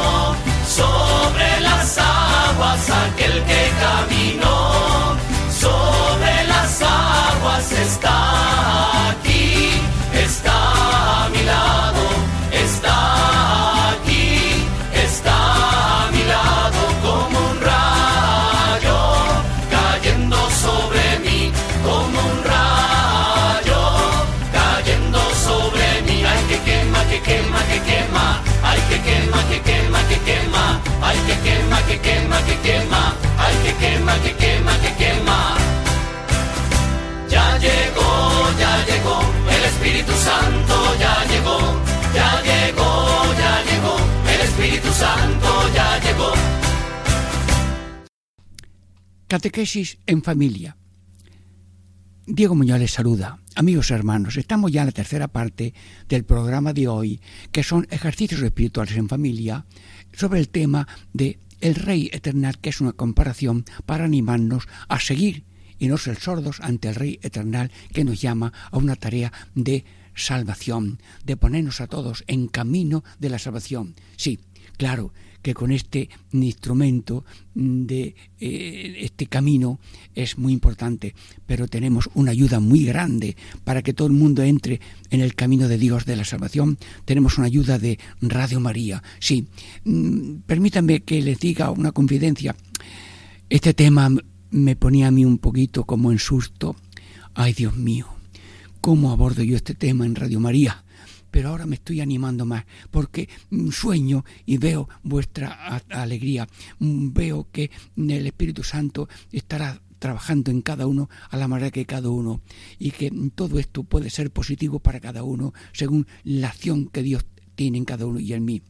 Santo ya llegó.
Catequesis en familia. Diego Muñoz les saluda. Amigos hermanos, estamos ya en la tercera parte del programa de hoy, que son ejercicios espirituales en familia, sobre el tema de el Rey Eternal, que es una comparación para animarnos a seguir y no ser sordos ante el Rey Eternal que nos llama a una tarea de salvación, de ponernos a todos en camino de la salvación. Sí, claro que con este instrumento de eh, este camino es muy importante, pero tenemos una ayuda muy grande para que todo el mundo entre en el camino de Dios de la salvación. Tenemos una ayuda de Radio María. Sí, mm, permítanme que les diga una confidencia. Este tema me ponía a mí un poquito como en susto. Ay, Dios mío, ¿cómo abordo yo este tema en Radio María? Pero ahora me estoy animando más porque mm, sueño y veo vuestra alegría, Mm, veo que el Espíritu Santo estará trabajando en cada uno a la manera que cada uno y que mm, todo esto puede ser positivo para cada uno según la acción que Dios tiene en cada uno y en mí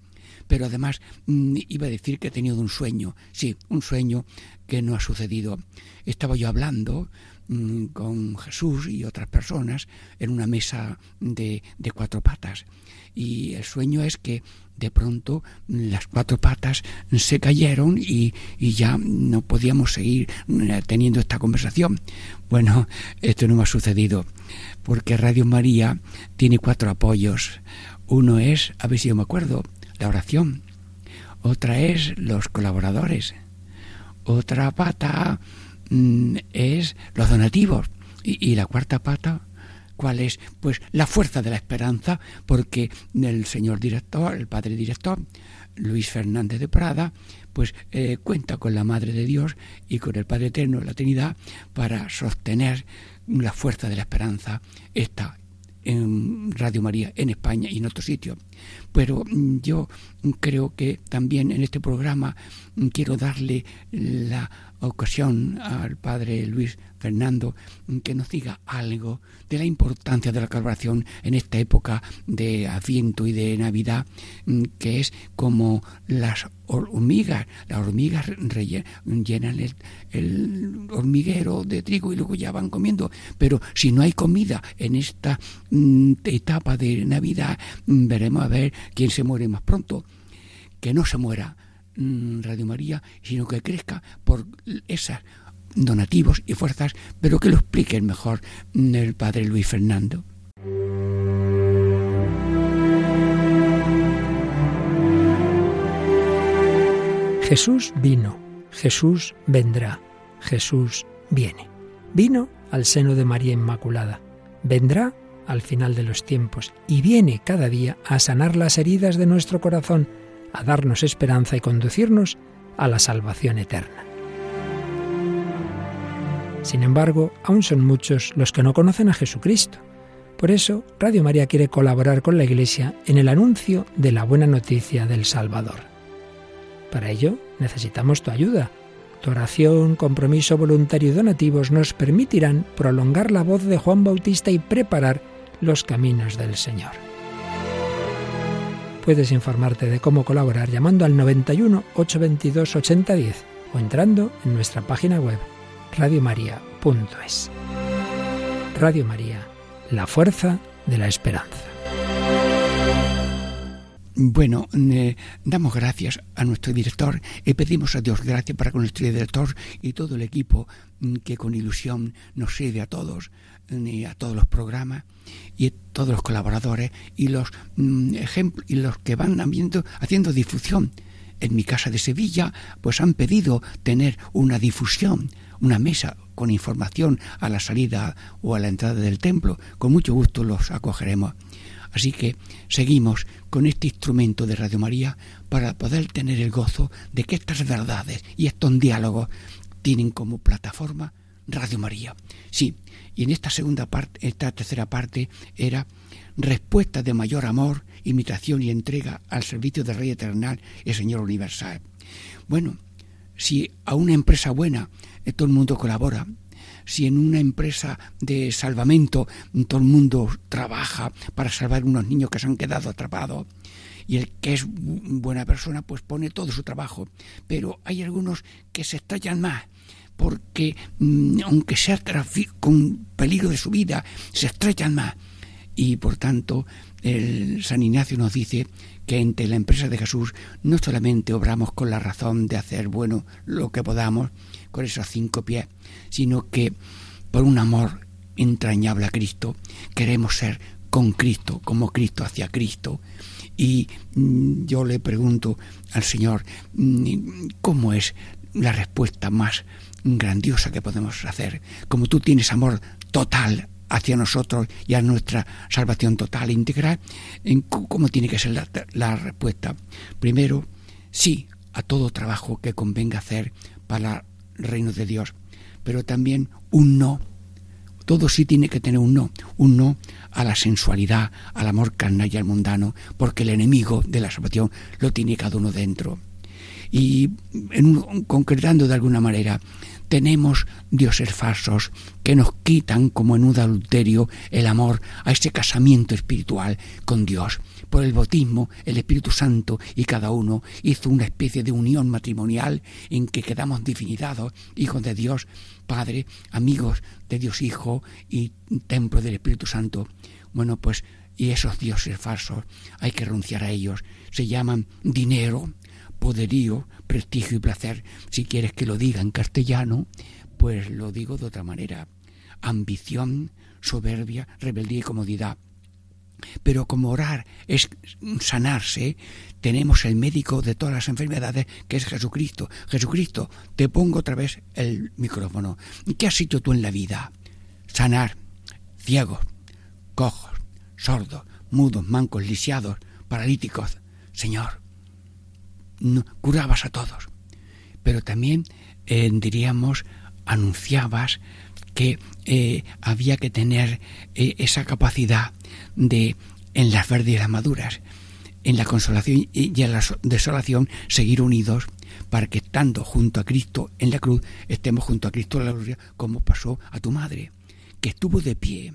pero además iba a decir que he tenido un sueño, sí, un sueño que no ha sucedido. Estaba yo hablando mm, con Jesús y otras personas en una mesa de, cuatro patas y el sueño es que de pronto las cuatro patas se cayeron y, y ya no podíamos seguir mm, teniendo esta conversación. Bueno, esto no me ha sucedido porque Radio María tiene cuatro apoyos. Uno es, a ver si yo me acuerdo, la oración. Otra es los colaboradores. Otra pata es los donativos. Y, y la cuarta pata, ¿cuál es? Pues la fuerza de la esperanza, porque el señor director, el padre director, Luis Fernández de Prada, pues eh, cuenta con la Madre de Dios y con el Padre Eterno de la Trinidad para sostener la fuerza de la esperanza, esta en Radio María en España y en otros sitios. Pero mm, yo creo que también en este programa mm, quiero darle la ocasión al padre Luis Fernando que nos diga algo de la importancia de la colaboración en esta época de Adviento y de Navidad, mm, que es como las hormigas. Las hormigas llenan el, el hormiguero de trigo y luego ya van comiendo. Pero si no hay comida en esta mm, etapa de Navidad, mm, veremos a ver quién se muere más pronto. Que no se muera Radio María, sino que crezca por esas donativos y fuerzas, pero que lo explique mejor mm, el padre Luis Fernando.
Jesús vino, Jesús vendrá, Jesús viene. Vino al seno de María Inmaculada, vendrá al final de los tiempos y viene cada día a sanar las heridas de nuestro corazón, a darnos esperanza y conducirnos a la salvación eterna. Sin embargo, aún son muchos los que no conocen a Jesucristo. Por eso, Radio María quiere colaborar con la Iglesia en el anuncio de la buena noticia del Salvador. Para ello, necesitamos tu ayuda. Tu oración, compromiso voluntario y donativos nos permitirán prolongar la voz de Juan Bautista y preparar los caminos del Señor. Puedes informarte de cómo colaborar llamando al 91 822 8010 o entrando en nuestra página web radiomaria.es. Radio María, la fuerza de la esperanza.
Bueno, eh, damos gracias a nuestro director y pedimos a Dios gracias para con nuestro director y todo el equipo mm, que con ilusión nos sirve a todos, y a todos los programas y todos los colaboradores y los mm, ejemplos y los que van haciendo, haciendo difusión. En mi casa de Sevilla, pues han pedido tener una difusión, una mesa con información a la salida o a la entrada del templo. Con mucho gusto los acogeremos. Así que seguimos con este instrumento de Radio María para poder tener el gozo de que estas verdades y estos diálogos tienen como plataforma Radio María. Sí, y en esta segunda parte, esta tercera parte era respuesta de mayor amor, imitación y entrega al servicio del Rey Eternal y Señor Universal. Bueno, si a una empresa buena eh, todo el mundo colabora, si en una empresa de salvamento todo el mundo trabaja para salvar unos niños que se han quedado atrapados, y el que es buena persona pues pone todo su trabajo, pero hay algunos que se estallan más porque mm, aunque sea con peligro de su vida, se estrellan más. Y por tanto, el San Ignacio nos dice que entre la empresa de Jesús no solamente obramos con la razón de hacer bueno lo que podamos con esos cinco pies, sino que por un amor entrañable a Cristo queremos ser con Cristo, como Cristo hacia Cristo. Y mm, yo le pregunto al Señor, mm, ¿cómo es la respuesta más grandiosa que podemos hacer. Como tú tienes amor total hacia nosotros y a nuestra salvación total e integral, ¿cómo tiene que ser la, respuesta? Primero, sí a todo trabajo que convenga hacer para el reino de Dios, pero también un no. Todo sí tiene que tener un no, un no a la sensualidad, al amor carnal y al mundano, porque el enemigo de la salvación lo tiene cada uno dentro. Y en concretando de alguna manera, tenemos dioses falsos que nos quitan como en un adulterio el amor a ese casamiento espiritual con Dios. Por el bautismo, el Espíritu Santo y cada uno hizo una especie de unión matrimonial en que quedamos divinizados, hijos de Dios Padre, amigos de Dios Hijo y templo del Espíritu Santo. Bueno, pues y esos dioses falsos hay que renunciar a ellos. Se llaman dinero, poderío, prestigio y placer. Si quieres que lo diga en castellano, pues lo digo de otra manera. Ambición, soberbia, rebeldía y comodidad. Pero como orar es sanarse, tenemos el médico de todas las enfermedades, que es Jesucristo. Jesucristo, te pongo otra vez el micrófono. ¿Qué has hecho tú en la vida? Sanar ciegos, cojos, sordos, mudos, mancos, lisiados, paralíticos. Señor, curabas a todos, pero también eh, diríamos anunciabas que eh, había que tener eh, esa capacidad de en las las maduras, en la consolación y en la desolación, seguir unidos para que estando junto a Cristo en la cruz, estemos junto a Cristo en la gloria, como pasó a tu madre, que estuvo de pie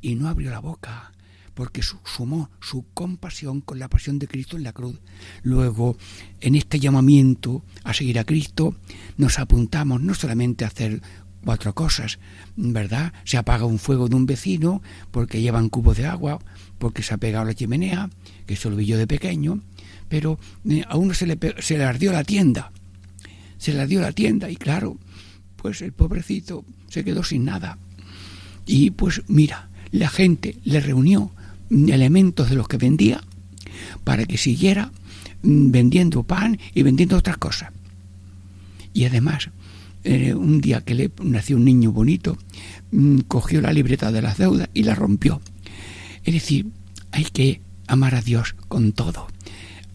y no abrió la boca, porque sumó su compasión con la pasión de Cristo en la cruz. Luego, en este llamamiento a seguir a Cristo, nos apuntamos no solamente a hacer cuatro cosas, ¿verdad? Se apaga un fuego de un vecino porque llevan cubos de agua, porque se ha pegado la chimenea, que eso lo vi yo de pequeño, pero eh, a uno se le, se le ardió la tienda, se le ardió la tienda y claro, pues el pobrecito se quedó sin nada. Y pues mira, la gente le reunió elementos de los que vendía para que siguiera mm, vendiendo pan y vendiendo otras cosas. Y además, eh, un día que le nació un niño bonito, mm, cogió la libreta de las deudas y la rompió. Es decir, hay que amar a Dios con todo,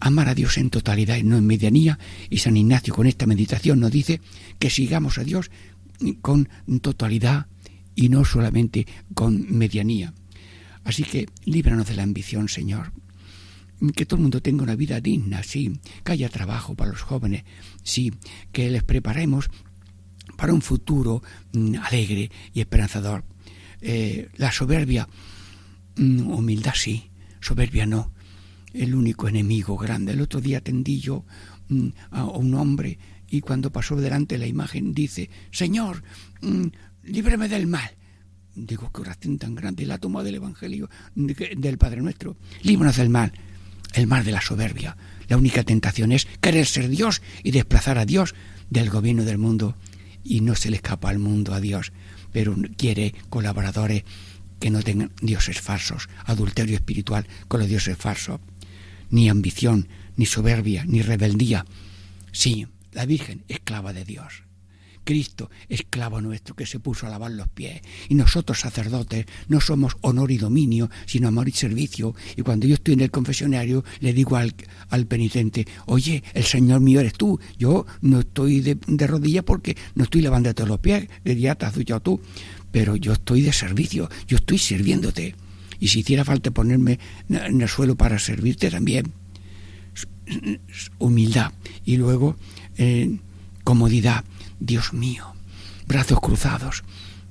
amar a Dios en totalidad y no en medianía. Y San Ignacio con esta meditación nos dice que sigamos a Dios con totalidad y no solamente con medianía. Así que líbranos de la ambición, Señor. Que todo el mundo tenga una vida digna, sí, que haya trabajo para los jóvenes, sí, que les preparemos para un futuro mm, alegre y esperanzador. Eh, la soberbia, mm, humildad sí, soberbia no. El único enemigo grande. El otro día atendí yo mm, a un hombre y cuando pasó delante la imagen dice, Señor, líbreme del mal. Digo, qué oración tan grande, la toma del Evangelio del Padre Nuestro. Líbranos del mal, el mal de la soberbia. La única tentación es querer ser Dios y desplazar a Dios del gobierno del mundo. Y no se le escapa al mundo a Dios, pero quiere colaboradores que no tengan dioses falsos, adulterio espiritual con los dioses falsos, ni ambición, ni soberbia, ni rebeldía. Sí, la Virgen, esclava de Dios. Cristo, esclavo nuestro, que se puso a lavar los pies. Y nosotros, sacerdotes, no somos honor y dominio, sino amor y servicio. Y cuando yo estoy en el confesionario, le digo al, al penitente, oye, el Señor mío eres tú. Yo no estoy de, de rodillas porque no estoy lavándote los pies, ya te has duchado tú. Pero yo estoy de servicio, yo estoy sirviéndote. Y si hiciera falta ponerme en el suelo para servirte también. Humildad. Y luego, eh, comodidad Dios mío, brazos cruzados.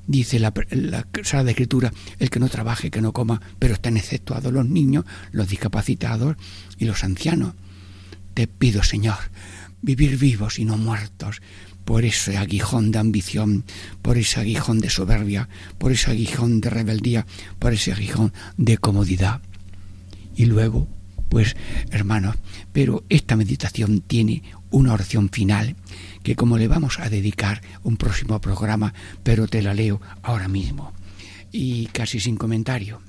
Dice la, la de Escritura, el que no trabaje, que no coma, pero están exceptuados los niños, los discapacitados y los ancianos. Te pido, Señor, vivir vivos y no muertos, por ese aguijón de ambición, por ese aguijón de soberbia, por ese aguijón de rebeldía, por ese aguijón de comodidad. Y luego, pues, hermanos, pero esta meditación tiene una oración final que como le vamos a dedicar un próximo programa, pero te la leo ahora mismo y casi sin comentario.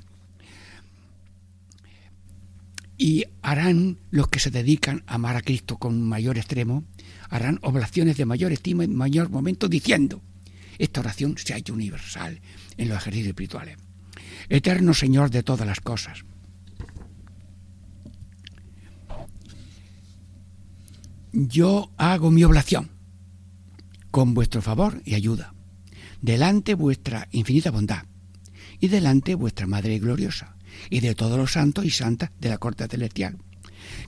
Y harán los que se dedican a amar a Cristo con mayor extremo, harán oblaciones de mayor estima y mayor momento diciendo, esta oración se ha hecho universal en los ejercicios espirituales. Eterno Señor de todas las cosas, yo hago mi oblación con vuestro favor y ayuda, delante vuestra infinita bondad, y delante vuestra Madre gloriosa, y de todos los santos y santas de la corte celestial,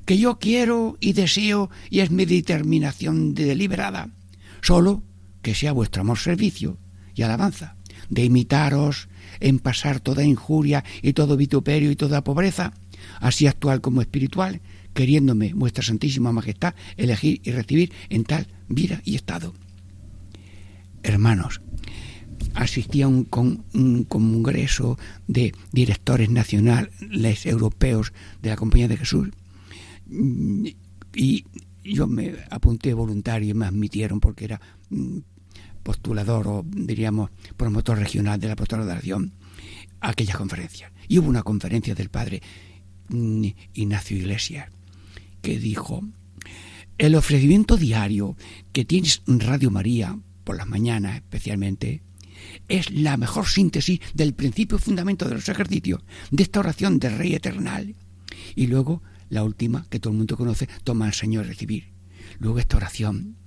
que yo quiero y deseo, y es mi determinación deliberada, solo que sea vuestro amor servicio y alabanza, de imitaros en pasar toda injuria y todo vituperio y toda pobreza, así actual como espiritual, queriéndome vuestra santísima majestad elegir y recibir en tal vida y estado hermanos, asistí a un, congreso de directores nacionales europeos de la Compañía de Jesús y yo me apunté voluntario y me admitieron porque era mm, postulador o diríamos promotor regional de la acción a aquella conferencia. Y hubo una conferencia del padre mm, Ignacio Iglesias que dijo, el ofrecimiento diario que tienes Radio María por las mañanas especialmente, es la mejor síntesis del principio fundamento de los ejercicios, de esta oración del Rey Eternal. Y luego la última, que todo el mundo conoce, toma al Señor recibir. Luego esta oración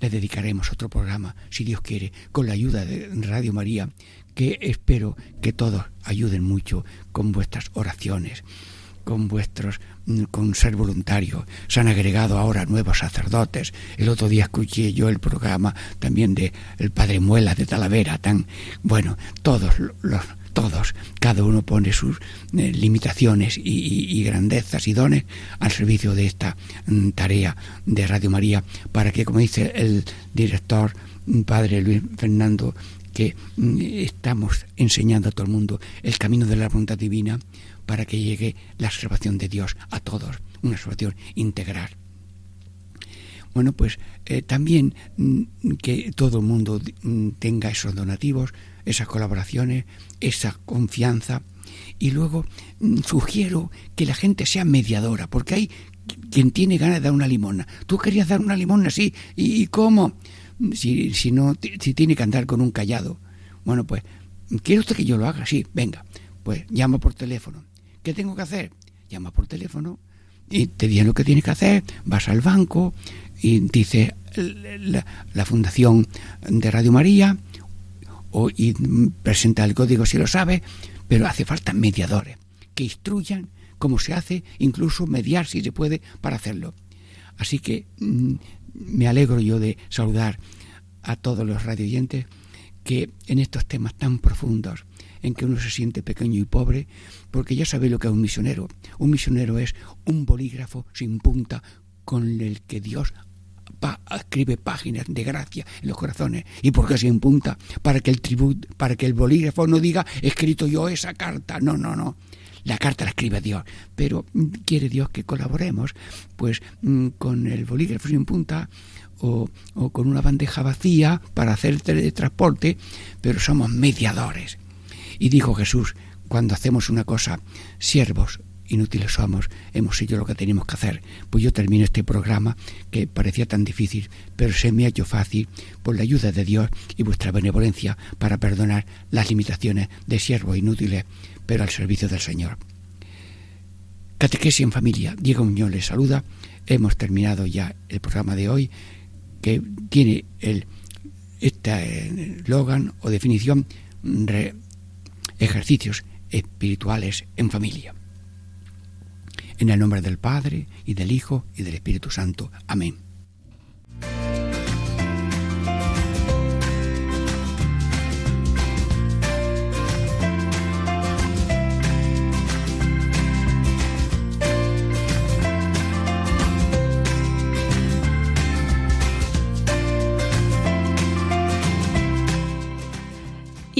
le dedicaremos otro programa, si Dios quiere, con la ayuda de Radio María, que espero que todos ayuden mucho con vuestras oraciones con vuestros mm, con ser voluntarios. Se han agregado ahora nuevos sacerdotes. El otro día escuché yo el programa también de el padre Muela de Talavera, tan bueno, todos los todos, cada uno pone sus eh, limitaciones y, grandezas y dones al servicio de esta mm, tarea de Radio María, para que, como dice el director, mm, padre Luis Fernando, que estamos enseñando a todo el mundo el camino de la voluntad divina para que llegue la salvación de Dios a todos, una salvación integral. Bueno, pues eh, también mm, que todo el mundo mm, tenga esos donativos, esas colaboraciones, esa confianza. Y luego sugiero que la gente sea mediadora, porque hay quien tiene ganas de dar una limona. Tú querías dar una limona así, ¿y cómo? Si, si, no, si tiene que andar con un callado. Bueno, pues, ¿quiere usted que yo lo haga? Sí, venga. Pues llama por teléfono. ¿Qué tengo que hacer? Llama por teléfono y te dice lo que tienes que hacer. Vas al banco y dice la, la Fundación de Radio María o, y presenta el código si lo sabe, pero hace falta mediadores que instruyan cómo se hace, incluso mediar si se puede para hacerlo. Así que mm, me alegro yo de saludar a todos los radioyentes que en estos temas tan profundos, en que uno se siente pequeño y pobre, porque ya sabe lo que es un misionero. Un misionero es un bolígrafo sin punta con el que Dios escribe páginas de gracia en los corazones. ¿Y por qué sin punta? Para que el para que el bolígrafo no diga escrito yo esa carta. No, no, no. La carta la escribe Dios, pero mm, quiere Dios que colaboremos, pues mm, con el bolígrafo sin punta o, con una bandeja vacía para hacer el transporte, pero somos mediadores. Y dijo Jesús, cuando hacemos una cosa, siervos inútiles somos, hemos hecho lo que teníamos que hacer. Pues yo termino este programa que parecía tan difícil, pero se me ha hecho fácil por la ayuda de Dios y vuestra benevolencia para perdonar las limitaciones de siervos inútiles pero al servicio del Señor. Catequesis en familia. Diego Muñoz les saluda. Hemos terminado ya el programa de hoy que tiene el este eslogan o definición de ejercicios espirituales en familia. En el nombre del Padre y del Hijo y del Espíritu Santo. Amén.